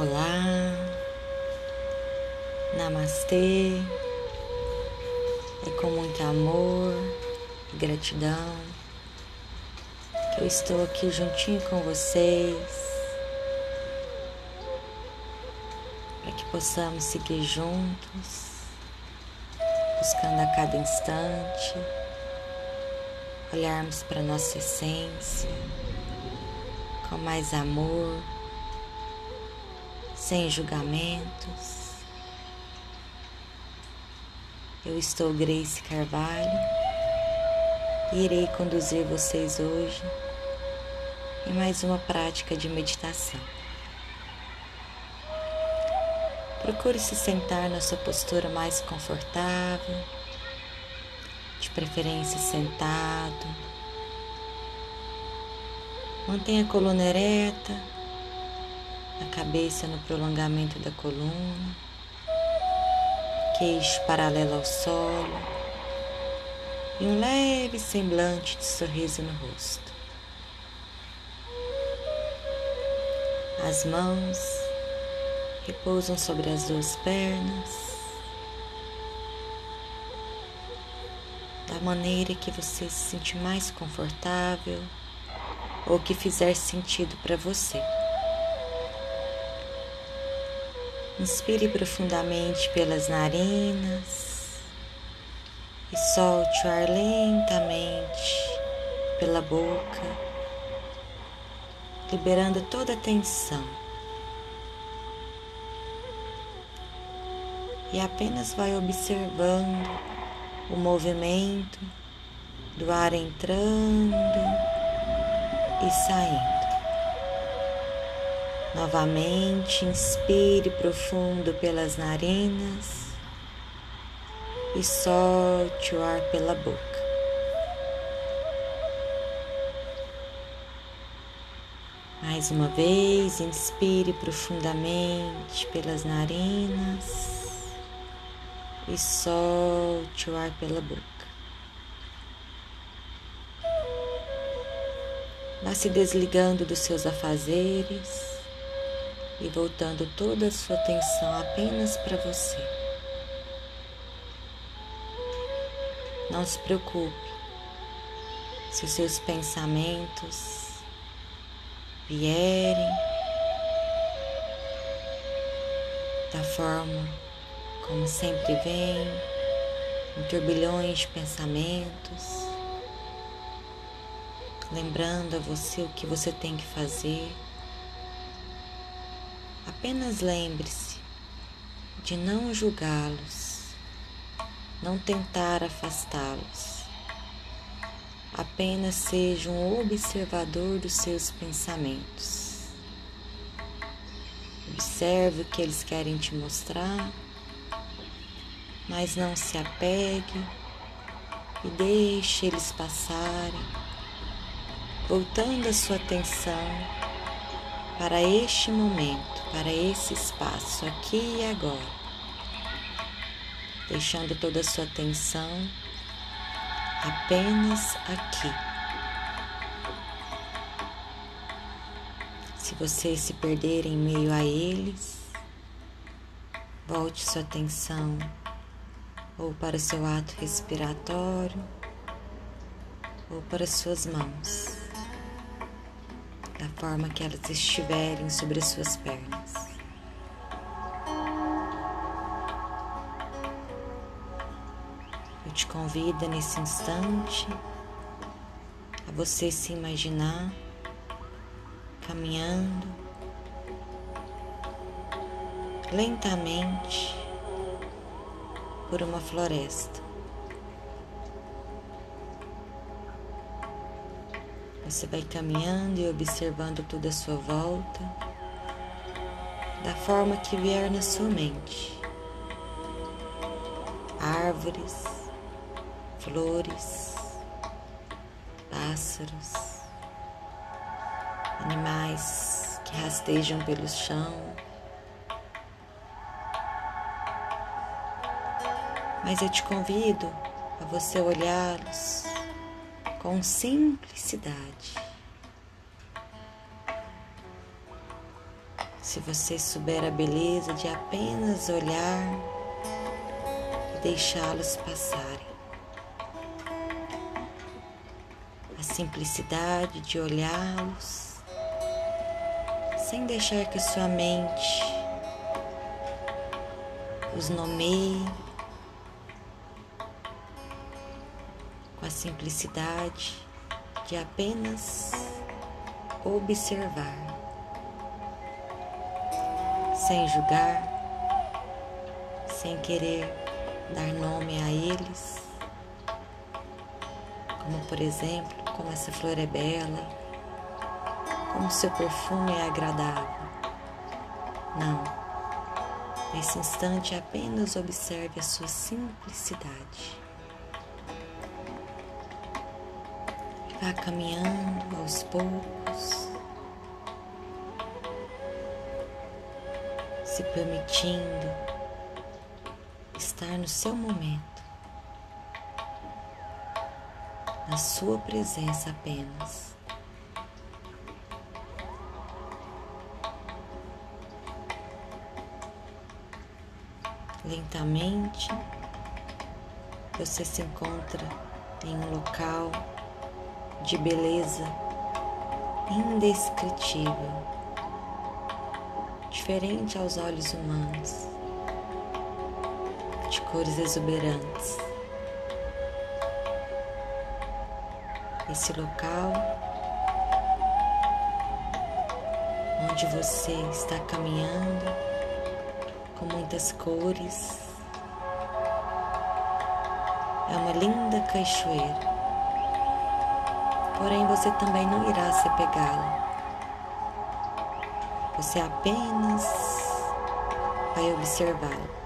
Olá, Namastê, é com muito amor e gratidão que eu estou aqui juntinho com vocês para que possamos seguir juntos, buscando a cada instante olharmos para nossa essência com mais amor sem julgamentos. Eu estou Grace Carvalho e irei conduzir vocês hoje em mais uma prática de meditação. Procure se sentar na sua postura mais confortável, de preferência sentado. Mantenha a coluna ereta a cabeça no prolongamento da coluna, queixo paralelo ao solo e um leve semblante de sorriso no rosto. As mãos repousam sobre as duas pernas, da maneira que você se sentir mais confortável ou que fizer sentido para você. Inspire profundamente pelas narinas e solte o ar lentamente pela boca, liberando toda a tensão. E apenas vai observando o movimento do ar entrando e saindo. Novamente, inspire profundo pelas narinas e solte o ar pela boca. Mais uma vez, inspire profundamente pelas narinas e solte o ar pela boca. Vá se desligando dos seus afazeres e voltando toda a sua atenção apenas para você. Não se preocupe se os seus pensamentos vierem da forma como sempre vem, em turbilhões de pensamentos, lembrando a você o que você tem que fazer. Apenas lembre-se de não julgá-los, não tentar afastá-los. Apenas seja um observador dos seus pensamentos. Observe o que eles querem te mostrar, mas não se apegue e deixe eles passarem, voltando a sua atenção para este momento, para esse espaço aqui e agora, deixando toda a sua atenção apenas aqui. Se você se perder em meio a eles, volte sua atenção ou para o seu ato respiratório ou para suas mãos da forma que elas estiverem sobre as suas pernas. Eu te convido nesse instante a você se imaginar caminhando lentamente por uma floresta. Você vai caminhando e observando toda a sua volta, da forma que vier na sua mente. Árvores, flores, pássaros, animais que rastejam pelo chão. Mas eu te convido a você olhá-los com simplicidade. Se você souber a beleza de apenas olhar e deixá-los passarem. A simplicidade de olhá-los sem deixar que sua mente os nomeie com a simplicidade de apenas observar, sem julgar, sem querer dar nome a eles, como por exemplo, como essa flor é bela, como seu perfume é agradável. Não. Nesse instante, apenas observe a sua simplicidade. Vá caminhando aos poucos, se permitindo estar no seu momento, na sua presença apenas. Lentamente, você se encontra em um local de beleza indescritível, diferente aos olhos humanos, de cores exuberantes. Esse local onde você está caminhando com muitas cores é uma linda cachoeira porém você também não irá se pegá-la. Você apenas vai observá-la.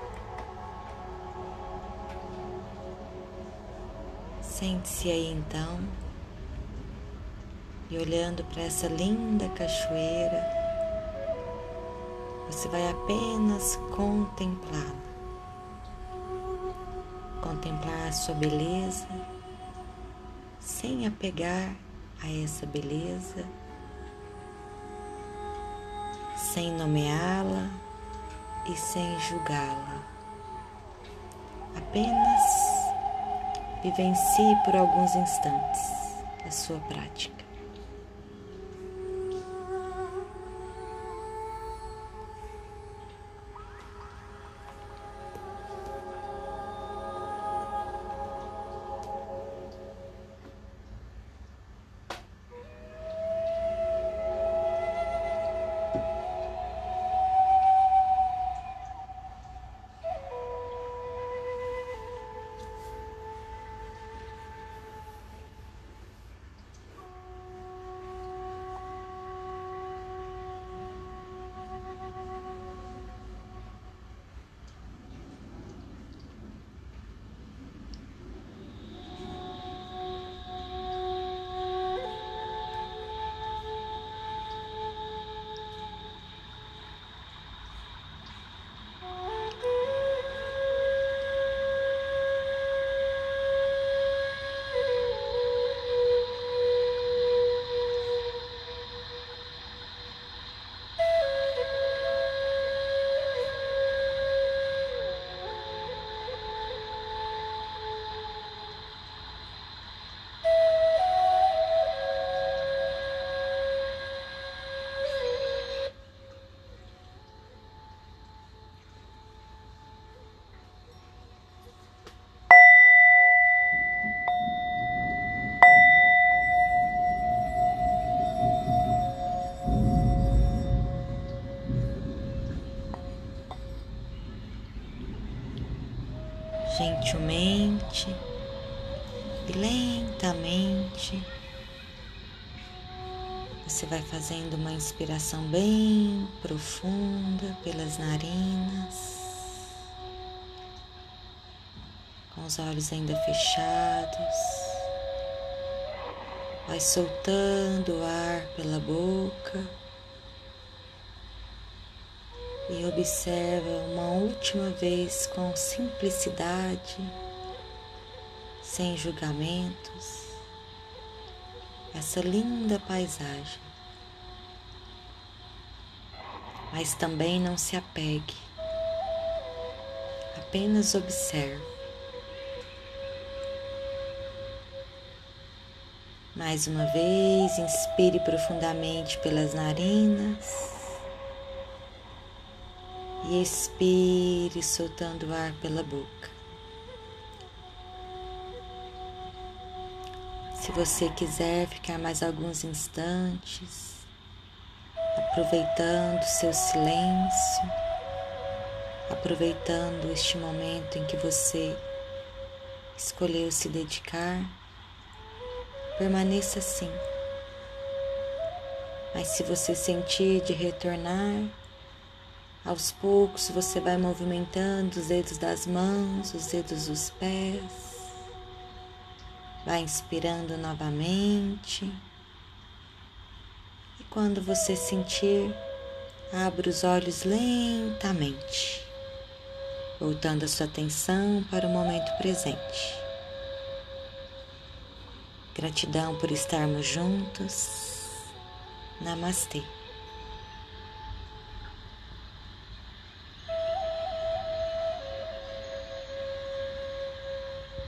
Sente-se aí então e olhando para essa linda cachoeira, você vai apenas contemplá-la. Contemplar a sua beleza sem apegar a essa beleza, sem nomeá-la e sem julgá-la. Apenas vivencie por alguns instantes a sua prática. Gentilmente e lentamente. Você vai fazendo uma inspiração bem profunda pelas narinas, com os olhos ainda fechados. Vai soltando o ar pela boca e observa uma última vez com simplicidade, sem julgamentos, essa linda paisagem. mas também não se apegue. Apenas observe. Mais uma vez, inspire profundamente pelas narinas e expire, soltando o ar pela boca. Se você quiser ficar mais alguns instantes, aproveitando seu silêncio, aproveitando este momento em que você escolheu se dedicar, permaneça assim. Mas se você sentir de retornar, aos poucos você vai movimentando os dedos das mãos, os dedos dos pés, vai inspirando novamente. E quando você sentir, abra os olhos lentamente, voltando a sua atenção para o momento presente. Gratidão por estarmos juntos. Namastê.